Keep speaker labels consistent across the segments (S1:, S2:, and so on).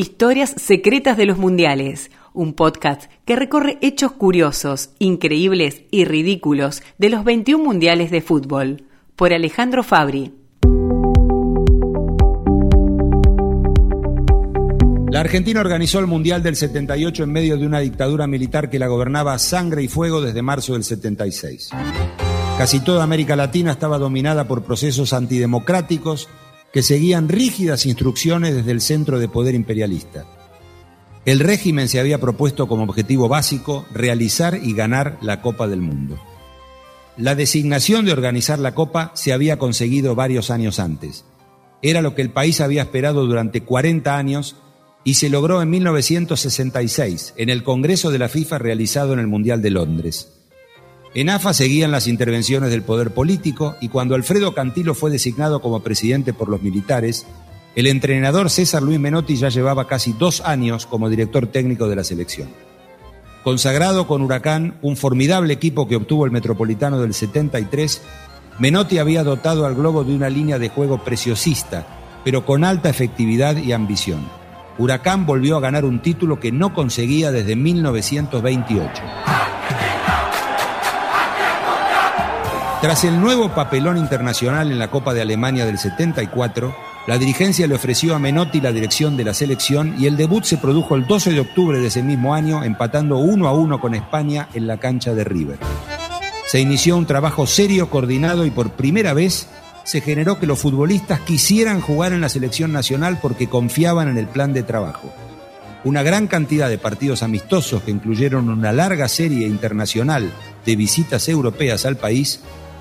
S1: Historias secretas de los mundiales, un podcast que recorre hechos curiosos, increíbles y ridículos de los 21 mundiales de fútbol, por Alejandro Fabri.
S2: La Argentina organizó el Mundial del 78 en medio de una dictadura militar que la gobernaba a sangre y fuego desde marzo del 76. Casi toda América Latina estaba dominada por procesos antidemocráticos que seguían rígidas instrucciones desde el centro de poder imperialista. El régimen se había propuesto como objetivo básico realizar y ganar la Copa del Mundo. La designación de organizar la Copa se había conseguido varios años antes. Era lo que el país había esperado durante 40 años y se logró en 1966 en el Congreso de la FIFA realizado en el Mundial de Londres. En AFA seguían las intervenciones del poder político y cuando Alfredo Cantilo fue designado como presidente por los militares, el entrenador César Luis Menotti ya llevaba casi dos años como director técnico de la selección. Consagrado con Huracán, un formidable equipo que obtuvo el Metropolitano del 73, Menotti había dotado al globo de una línea de juego preciosista, pero con alta efectividad y ambición. Huracán volvió a ganar un título que no conseguía desde 1928. Tras el nuevo papelón internacional en la Copa de Alemania del 74, la dirigencia le ofreció a Menotti la dirección de la selección y el debut se produjo el 12 de octubre de ese mismo año, empatando uno a uno con España en la cancha de River. Se inició un trabajo serio, coordinado y por primera vez se generó que los futbolistas quisieran jugar en la selección nacional porque confiaban en el plan de trabajo. Una gran cantidad de partidos amistosos que incluyeron una larga serie internacional de visitas europeas al país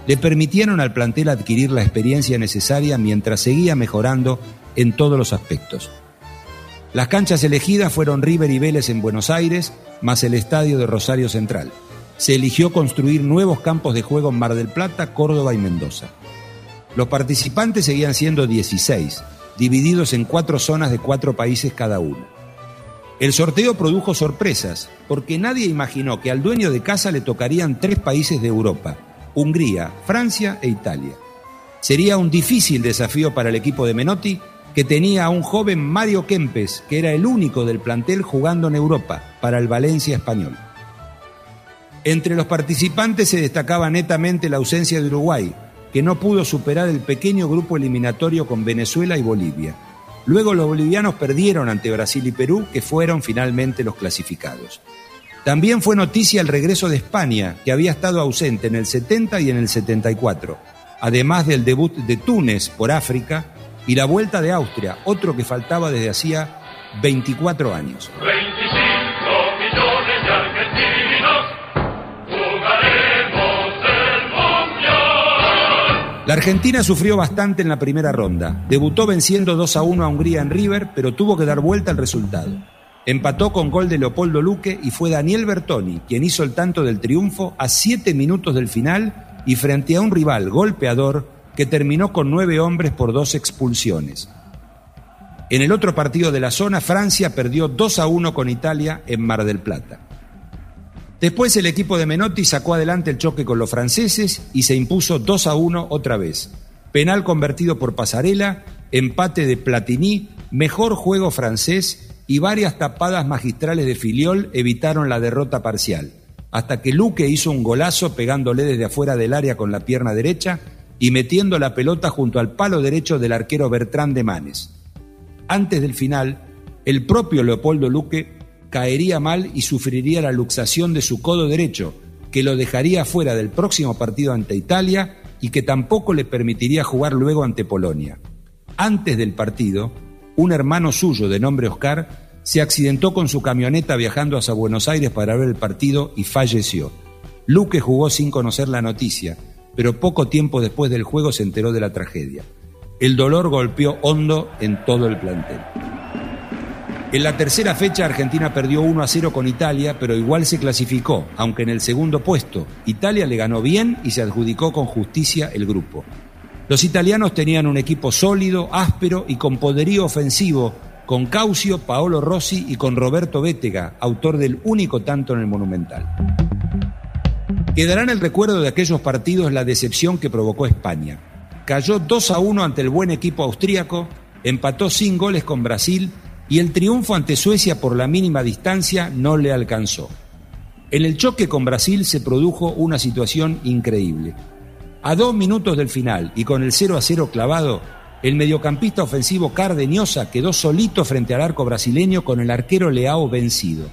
S2: le permitieron al plantel adquirir la experiencia necesaria mientras seguía mejorando en todos los aspectos. Las canchas elegidas fueron River y Vélez en Buenos Aires, más el estadio de Rosario Central. Se eligió construir nuevos campos de juego en Mar del Plata, Córdoba y Mendoza. Los participantes seguían siendo 16, divididos en cuatro zonas de cuatro países cada uno. El sorteo produjo sorpresas, porque nadie imaginó que al dueño de casa le tocarían tres países de Europa, Hungría, Francia e Italia. Sería un difícil desafío para el equipo de Menotti, que tenía a un joven Mario Kempes, que era el único del plantel jugando en Europa para el Valencia español. Entre los participantes se destacaba netamente la ausencia de Uruguay, que no pudo superar el pequeño grupo eliminatorio con Venezuela y Bolivia. Luego los bolivianos perdieron ante Brasil y Perú, que fueron finalmente los clasificados. También fue noticia el regreso de España, que había estado ausente en el 70 y en el 74, además del debut de Túnez por África y la vuelta de Austria, otro que faltaba desde hacía 24 años. 25 millones de argentinos jugaremos el mundial. La Argentina sufrió bastante en la primera ronda. Debutó venciendo 2 a 1 a Hungría en River, pero tuvo que dar vuelta al resultado. Empató con gol de Leopoldo Luque y fue Daniel Bertoni quien hizo el tanto del triunfo a siete minutos del final y frente a un rival golpeador que terminó con nueve hombres por dos expulsiones. En el otro partido de la zona, Francia perdió 2 a 1 con Italia en Mar del Plata. Después el equipo de Menotti sacó adelante el choque con los franceses y se impuso 2 a 1 otra vez. Penal convertido por Pasarela, empate de Platini, mejor juego francés y varias tapadas magistrales de Filiol evitaron la derrota parcial, hasta que Luque hizo un golazo pegándole desde afuera del área con la pierna derecha y metiendo la pelota junto al palo derecho del arquero Bertrán de Manes. Antes del final, el propio Leopoldo Luque caería mal y sufriría la luxación de su codo derecho, que lo dejaría fuera del próximo partido ante Italia y que tampoco le permitiría jugar luego ante Polonia. Antes del partido, un hermano suyo de nombre Oscar se accidentó con su camioneta viajando hacia Buenos Aires para ver el partido y falleció. Luque jugó sin conocer la noticia, pero poco tiempo después del juego se enteró de la tragedia. El dolor golpeó hondo en todo el plantel. En la tercera fecha Argentina perdió 1 a 0 con Italia, pero igual se clasificó, aunque en el segundo puesto. Italia le ganó bien y se adjudicó con justicia el grupo. Los italianos tenían un equipo sólido, áspero y con poderío ofensivo, con Caucio, Paolo Rossi y con Roberto Bétega, autor del único tanto en el Monumental. Quedará en el recuerdo de aquellos partidos la decepción que provocó España. Cayó 2 a 1 ante el buen equipo austríaco, empató sin goles con Brasil y el triunfo ante Suecia por la mínima distancia no le alcanzó. En el choque con Brasil se produjo una situación increíble. A dos minutos del final y con el 0 a 0 clavado, el mediocampista ofensivo Cardeñosa quedó solito frente al arco brasileño con el arquero Leao vencido.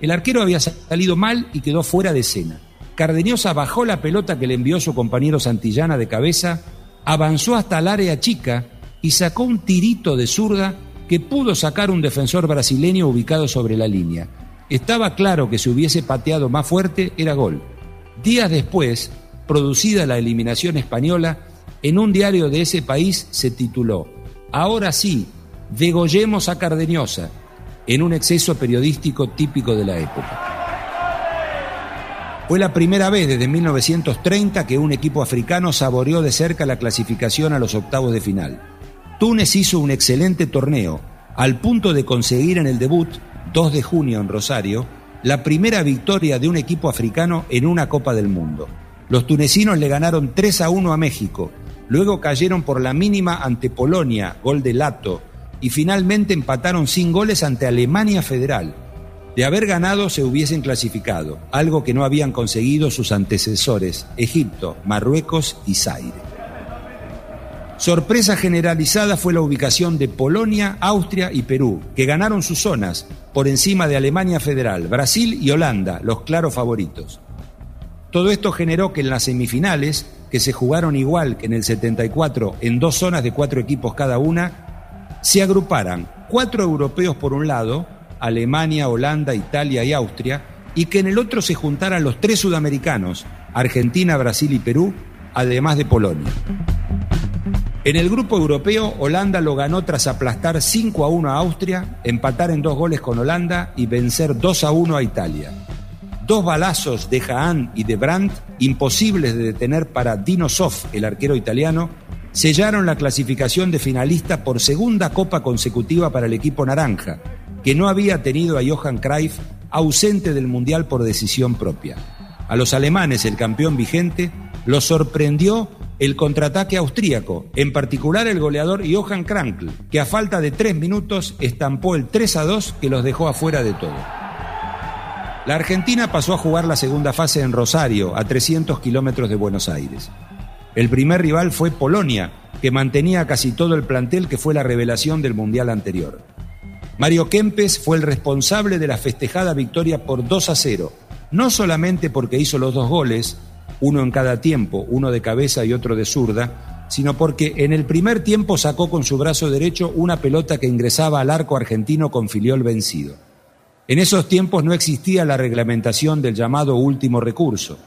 S2: El arquero había salido mal y quedó fuera de escena. Cardeñosa bajó la pelota que le envió su compañero Santillana de cabeza, avanzó hasta el área chica y sacó un tirito de zurda que pudo sacar un defensor brasileño ubicado sobre la línea. Estaba claro que si hubiese pateado más fuerte era gol. Días después, producida la eliminación española, en un diario de ese país se tituló Ahora sí, degollemos a Cardeñosa, en un exceso periodístico típico de la época. Fue la primera vez desde 1930 que un equipo africano saboreó de cerca la clasificación a los octavos de final. Túnez hizo un excelente torneo, al punto de conseguir en el debut, 2 de junio en Rosario, la primera victoria de un equipo africano en una Copa del Mundo. Los tunecinos le ganaron 3 a 1 a México, luego cayeron por la mínima ante Polonia, gol de Lato, y finalmente empataron sin goles ante Alemania Federal. De haber ganado se hubiesen clasificado, algo que no habían conseguido sus antecesores, Egipto, Marruecos y Zaire. Sorpresa generalizada fue la ubicación de Polonia, Austria y Perú, que ganaron sus zonas por encima de Alemania Federal, Brasil y Holanda, los claros favoritos. Todo esto generó que en las semifinales, que se jugaron igual que en el 74 en dos zonas de cuatro equipos cada una, se agruparan cuatro europeos por un lado, Alemania, Holanda, Italia y Austria, y que en el otro se juntaran los tres sudamericanos, Argentina, Brasil y Perú, además de Polonia. En el grupo europeo, Holanda lo ganó tras aplastar 5 a 1 a Austria, empatar en dos goles con Holanda y vencer 2 a 1 a Italia. Dos balazos de Jaan y de Brandt, imposibles de detener para Dino Soff, el arquero italiano, sellaron la clasificación de finalista por segunda copa consecutiva para el equipo naranja, que no había tenido a Johan Cruyff ausente del Mundial por decisión propia. A los alemanes, el campeón vigente, los sorprendió el contraataque austríaco, en particular el goleador Johann Krankl, que a falta de tres minutos estampó el 3 a 2 que los dejó afuera de todo. La Argentina pasó a jugar la segunda fase en Rosario, a 300 kilómetros de Buenos Aires. El primer rival fue Polonia, que mantenía casi todo el plantel que fue la revelación del Mundial anterior. Mario Kempes fue el responsable de la festejada victoria por 2 a 0, no solamente porque hizo los dos goles, uno en cada tiempo, uno de cabeza y otro de zurda, sino porque en el primer tiempo sacó con su brazo derecho una pelota que ingresaba al arco argentino con filiol vencido. En esos tiempos no existía la reglamentación del llamado último recurso.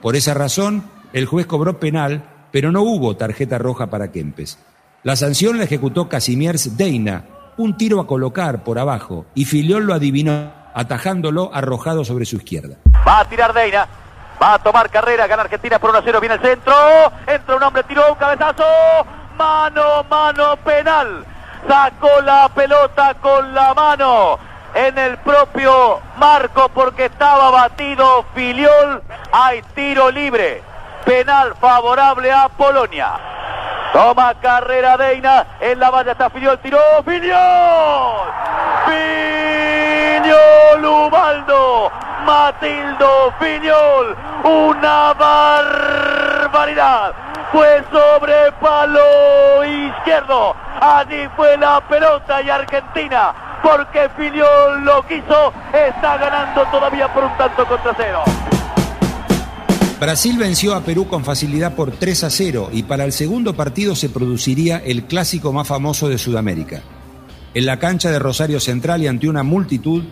S2: Por esa razón, el juez cobró penal, pero no hubo tarjeta roja para Kempes. La sanción la ejecutó Casimiers Deina, un tiro a colocar por abajo, y Filiol lo adivinó, atajándolo arrojado sobre su izquierda.
S3: Va a tirar Deina, Va a tomar carrera, gana Argentina por 1 a 0, viene el centro. Entra un hombre, tiró un cabezazo. Mano, mano, penal. Sacó la pelota con la mano en el propio marco porque estaba batido Filiol. Hay tiro libre. Penal favorable a Polonia. Toma carrera Deina. En la valla está Filiol. Tiró Filiol. Filiol Ubaldo. Matildo Fiñol. Una barbaridad. Fue sobre palo izquierdo. Allí fue la pelota y Argentina, porque Fiñol lo quiso, está ganando todavía por un tanto contra cero.
S2: Brasil venció a Perú con facilidad por 3 a 0 y para el segundo partido se produciría el clásico más famoso de Sudamérica. En la cancha de Rosario Central y ante una multitud,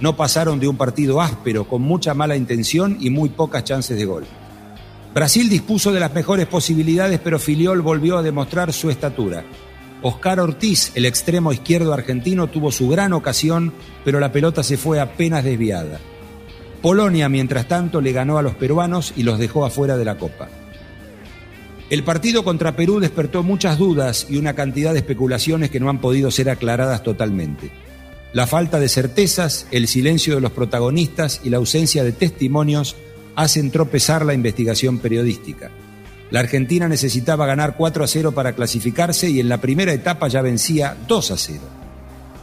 S2: no pasaron de un partido áspero, con mucha mala intención y muy pocas chances de gol. Brasil dispuso de las mejores posibilidades, pero Filiol volvió a demostrar su estatura. Oscar Ortiz, el extremo izquierdo argentino, tuvo su gran ocasión, pero la pelota se fue apenas desviada. Polonia, mientras tanto, le ganó a los peruanos y los dejó afuera de la Copa. El partido contra Perú despertó muchas dudas y una cantidad de especulaciones que no han podido ser aclaradas totalmente. La falta de certezas, el silencio de los protagonistas y la ausencia de testimonios hacen tropezar la investigación periodística. La Argentina necesitaba ganar 4 a 0 para clasificarse y en la primera etapa ya vencía 2 a 0.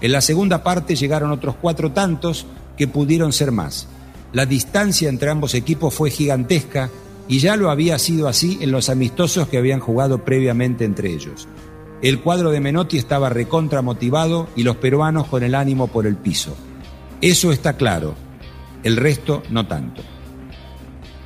S2: En la segunda parte llegaron otros cuatro tantos que pudieron ser más. La distancia entre ambos equipos fue gigantesca y ya lo había sido así en los amistosos que habían jugado previamente entre ellos. El cuadro de Menotti estaba recontra motivado y los peruanos con el ánimo por el piso. Eso está claro, el resto no tanto.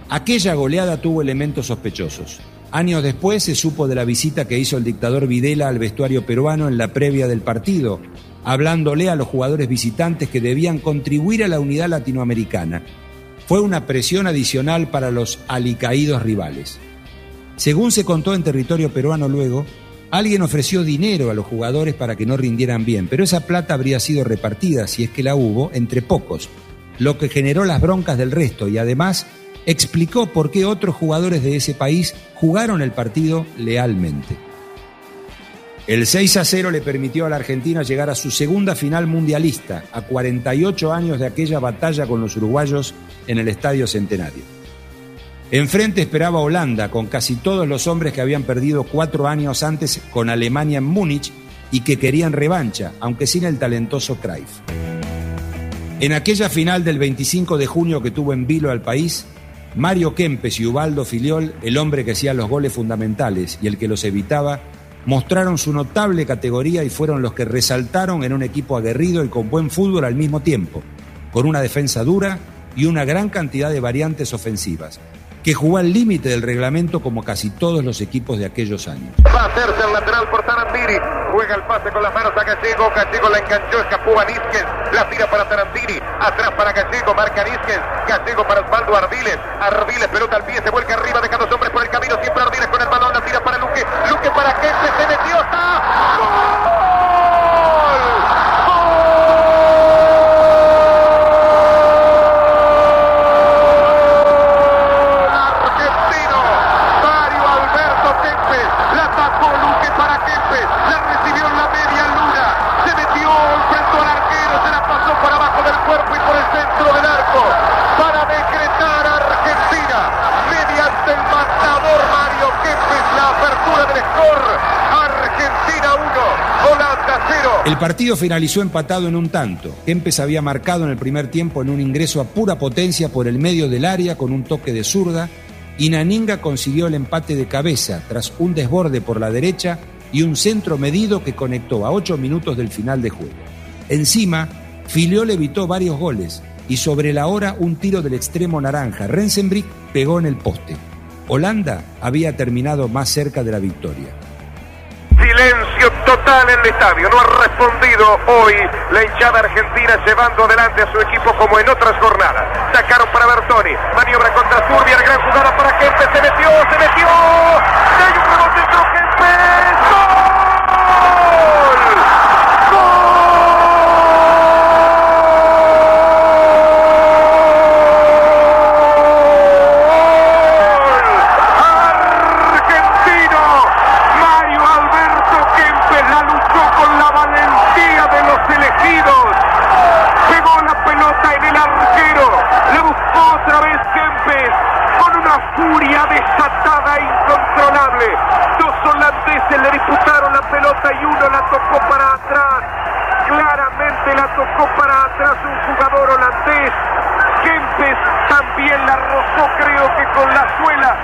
S2: Aquella goleada tuvo elementos sospechosos. Años después se supo de la visita que hizo el dictador Videla al vestuario peruano en la previa del partido, hablándole a los jugadores visitantes que debían contribuir a la unidad latinoamericana. Fue una presión adicional para los alicaídos rivales. Según se contó en territorio peruano luego, alguien ofreció dinero a los jugadores para que no rindieran bien, pero esa plata habría sido repartida, si es que la hubo, entre pocos, lo que generó las broncas del resto y además explicó por qué otros jugadores de ese país jugaron el partido lealmente. El 6 a 0 le permitió a la Argentina llegar a su segunda final mundialista, a 48 años de aquella batalla con los uruguayos en el Estadio Centenario. Enfrente esperaba Holanda, con casi todos los hombres que habían perdido cuatro años antes con Alemania en Múnich y que querían revancha, aunque sin el talentoso Cruyff. En aquella final del 25 de junio que tuvo en vilo al país, Mario Kempes y Ubaldo Filiol, el hombre que hacía los goles fundamentales y el que los evitaba, mostraron su notable categoría y fueron los que resaltaron en un equipo aguerrido y con buen fútbol al mismo tiempo, con una defensa dura y una gran cantidad de variantes ofensivas, que jugó al límite del reglamento como casi todos los equipos de aquellos años.
S4: Va a hacerse el lateral por Tarantini. Juega el pase con las manos a Gallego. Gallego la enganchó, escapó a Nísquez. La tira para Tarantini. Atrás para Gallego, marca Nísquez. Gallego para Osvaldo Ardiles. Ardiles, pelota al pie, se vuelca arriba, deja dos hombres por el camino. Siempre Ardiles con el balón, la tira para Luque. Luque para Kente, se metió, está. ¡Gol! Argentino, Mario Alberto Kempes, la atacó Luque para Kempes, la recibió en la media luna, se metió, enfrentó al arquero, se la pasó por abajo del cuerpo y por el centro del arco, para decretar a Argentina, mediante el matador Mario Kempes, la apertura del score, Argentina 1, Holanda 0.
S2: El partido finalizó empatado en un tanto. Kempes había marcado en el primer tiempo en un ingreso a pura potencia por el medio del área con un toque de zurda y Naninga consiguió el empate de cabeza tras un desborde por la derecha y un centro medido que conectó a ocho minutos del final de juego. Encima, Filiol evitó varios goles y sobre la hora un tiro del extremo naranja. Rensenbrick pegó en el poste. Holanda había terminado más cerca de la victoria.
S4: Silencio total en el estadio. No ha respondido hoy la hinchada argentina llevando adelante a su equipo como en otras jornadas. Sacaron para Bertoni. Maniobra contra Turbia. Gran jugada para Kempes. Se metió, se metió. Hay un entró Kempes. ¡Gol! Para atrás un jugador holandés. Kempes también la rozó, creo que con la suela.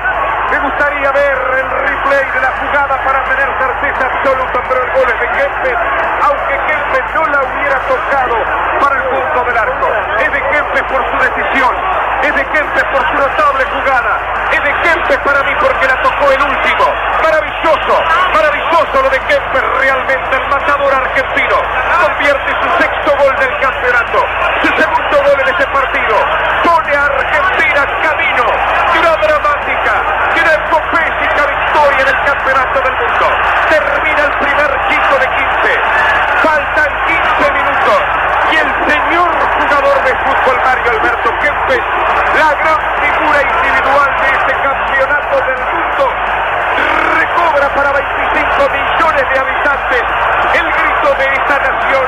S4: Me gustaría ver el replay de la jugada para tener certeza absoluta, pero el gol es de Kempes, aunque Kempes no la hubiera tocado para el punto del arco. Es de Kempes por su decisión, es de Kempes por su notable jugada, es de Kempes para mí porque la tocó el último. Maravilloso, maravilloso lo de Kempes, realmente el matador argentino. Convierte su sexto gol del campeonato, su segundo gol en ese partido. Pone a Argentina camino de una dramática, de una epopésica victoria en el campeonato del mundo. Termina el primer quinto de 15. Faltan 15 minutos. Y el señor jugador de fútbol Mario Alberto Kempes, la gran figura individual de este campeonato del mundo, recobra para 25 millones de habitantes el grito de esta nación,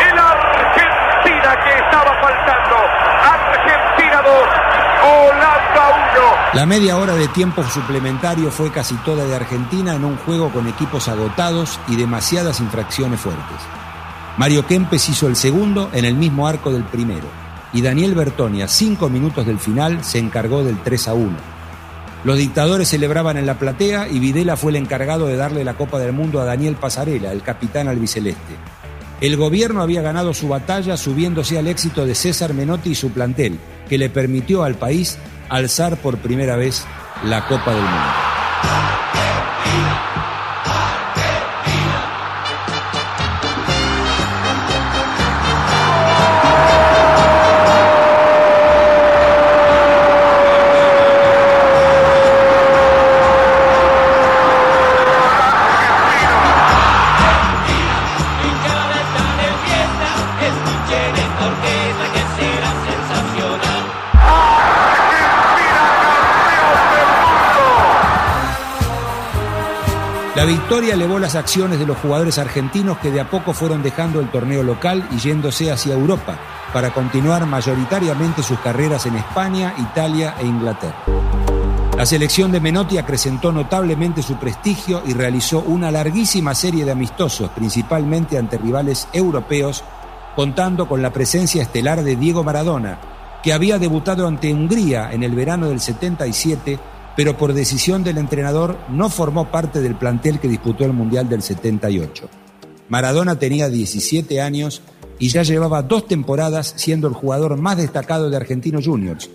S4: el Argentina que estaba faltando. Argentina 2, Holanda 1.
S2: La media hora de tiempo suplementario fue casi toda de Argentina en un juego con equipos agotados y demasiadas infracciones fuertes. Mario Kempes hizo el segundo en el mismo arco del primero y Daniel Bertoni a cinco minutos del final se encargó del 3 a 1. Los dictadores celebraban en la platea y Videla fue el encargado de darle la Copa del Mundo a Daniel Pasarela, el capitán albiceleste. El gobierno había ganado su batalla subiéndose al éxito de César Menotti y su plantel, que le permitió al país alzar por primera vez la Copa del Mundo. Victoria elevó las acciones de los jugadores argentinos que de a poco fueron dejando el torneo local y yéndose hacia Europa para continuar mayoritariamente sus carreras en España, Italia e Inglaterra. La selección de Menotti acrecentó notablemente su prestigio y realizó una larguísima serie de amistosos, principalmente ante rivales europeos, contando con la presencia estelar de Diego Maradona, que había debutado ante Hungría en el verano del 77 pero por decisión del entrenador no formó parte del plantel que disputó el Mundial del 78. Maradona tenía 17 años y ya llevaba dos temporadas siendo el jugador más destacado de Argentinos Juniors,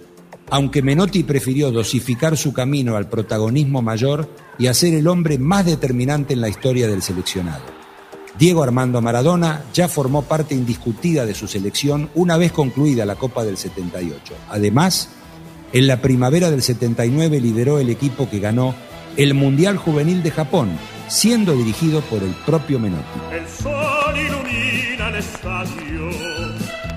S2: aunque Menotti prefirió dosificar su camino al protagonismo mayor y a ser el hombre más determinante en la historia del seleccionado. Diego Armando Maradona ya formó parte indiscutida de su selección una vez concluida la Copa del 78. Además, en la primavera del 79 lideró el equipo que ganó el Mundial Juvenil de Japón, siendo dirigido por el propio Menotti.
S5: El sol ilumina el estadio,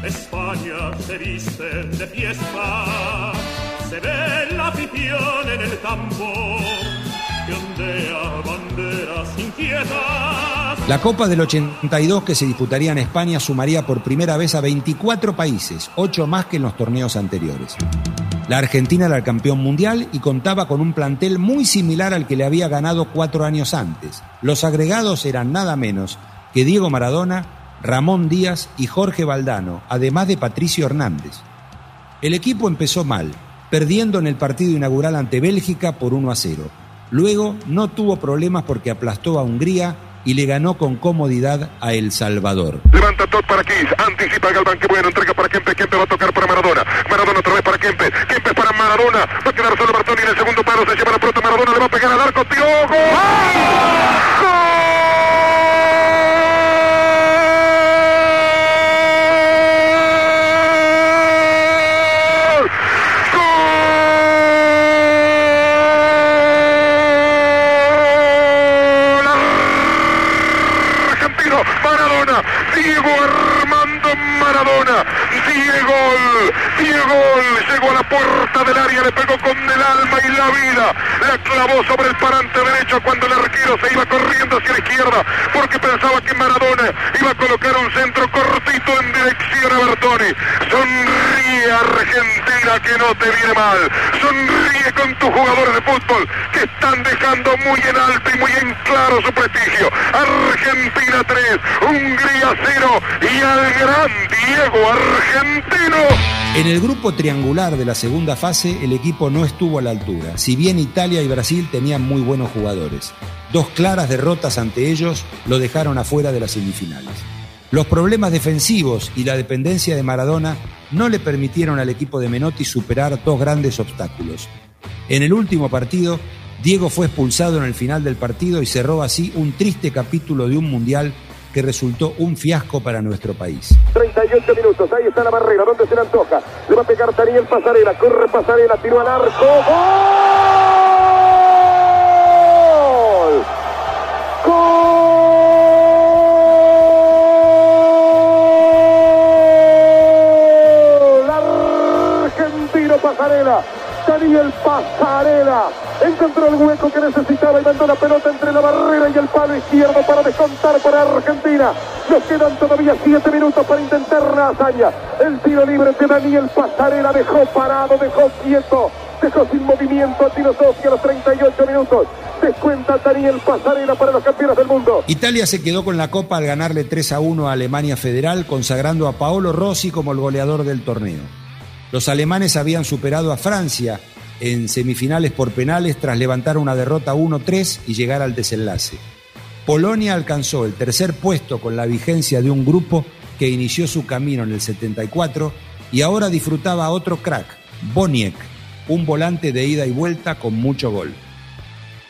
S5: España se viste de fiesta, se ve la afición en el
S2: La Copa del 82 que se disputaría en España sumaría por primera vez a 24 países, 8 más que en los torneos anteriores. La Argentina era el campeón mundial y contaba con un plantel muy similar al que le había ganado cuatro años antes. Los agregados eran nada menos que Diego Maradona, Ramón Díaz y Jorge Valdano, además de Patricio Hernández. El equipo empezó mal, perdiendo en el partido inaugural ante Bélgica por 1 a 0. Luego no tuvo problemas porque aplastó a Hungría y le ganó con comodidad a El Salvador.
S4: Levanta todo para Kiss, anticipa Galván, que bueno, entrega para Kempe, Kempe va a tocar para Maradona, Maradona otra vez para Kempe, Kempe para Maradona, va a quedar solo Bartoni en el segundo paro, se lleva la pelota. Maradona, le va a pegar al arco, tío, ¡Gol! Diego Armando Maradona, Diego, Diego llegó a la puerta del área, le pegó con el alma y la vida, la clavó sobre el parante derecho cuando el arquero se iba corriendo hacia la izquierda, porque pensaba que Maradona iba a colocar un centro cortito en dirección a Bertoni. Argentina que no te viene mal, sonríe con tus jugadores de fútbol que están dejando muy en alto y muy en claro su prestigio. Argentina 3, Hungría 0 y al gran Diego Argentino.
S2: En el grupo triangular de la segunda fase, el equipo no estuvo a la altura, si bien Italia y Brasil tenían muy buenos jugadores. Dos claras derrotas ante ellos lo dejaron afuera de las semifinales. Los problemas defensivos y la dependencia de Maradona no le permitieron al equipo de Menotti superar dos grandes obstáculos. En el último partido, Diego fue expulsado en el final del partido y cerró así un triste capítulo de un mundial que resultó un fiasco para nuestro país.
S6: 38 minutos, ahí está la barrera, ¿dónde se le antoja? Le va a pegar Daniel Pasarela, corre Pasarela, tiró al arco, ¡Gol! ¡Gol! Daniel Pasarela encontró el hueco que necesitaba y mandó la pelota entre la barrera y el palo izquierdo para descontar para Argentina. Nos quedan todavía siete minutos para intentar la hazaña. El tiro libre que Daniel Pasarela dejó parado, dejó quieto Dejó sin movimiento a Tino Sofía a los 38 minutos. Descuenta Daniel Pasarela para los campeones del mundo.
S2: Italia se quedó con la copa al ganarle 3 a 1 a Alemania Federal, consagrando a Paolo Rossi como el goleador del torneo. Los alemanes habían superado a Francia en semifinales por penales tras levantar una derrota 1-3 y llegar al desenlace. Polonia alcanzó el tercer puesto con la vigencia de un grupo que inició su camino en el 74 y ahora disfrutaba otro crack, Boniek, un volante de ida y vuelta con mucho gol.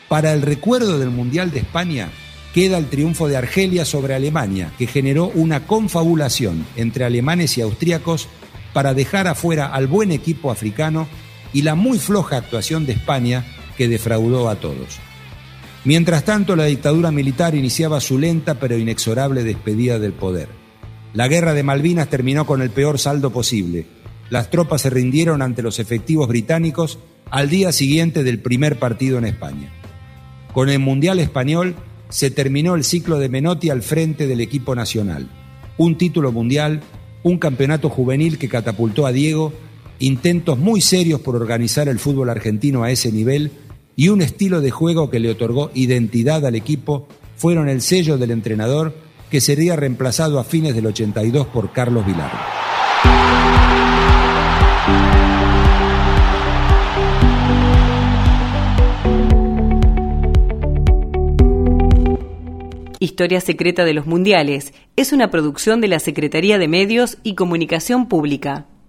S2: Para el recuerdo del Mundial de España queda el triunfo de Argelia sobre Alemania, que generó una confabulación entre alemanes y austríacos para dejar afuera al buen equipo africano y la muy floja actuación de España que defraudó a todos. Mientras tanto, la dictadura militar iniciaba su lenta pero inexorable despedida del poder. La guerra de Malvinas terminó con el peor saldo posible. Las tropas se rindieron ante los efectivos británicos al día siguiente del primer partido en España. Con el Mundial Español se terminó el ciclo de Menotti al frente del equipo nacional. Un título mundial, un campeonato juvenil que catapultó a Diego intentos muy serios por organizar el fútbol argentino a ese nivel y un estilo de juego que le otorgó identidad al equipo fueron el sello del entrenador que sería reemplazado a fines del 82 por Carlos Vilar.
S1: Historia Secreta de los Mundiales es una producción de la Secretaría de Medios y Comunicación Pública.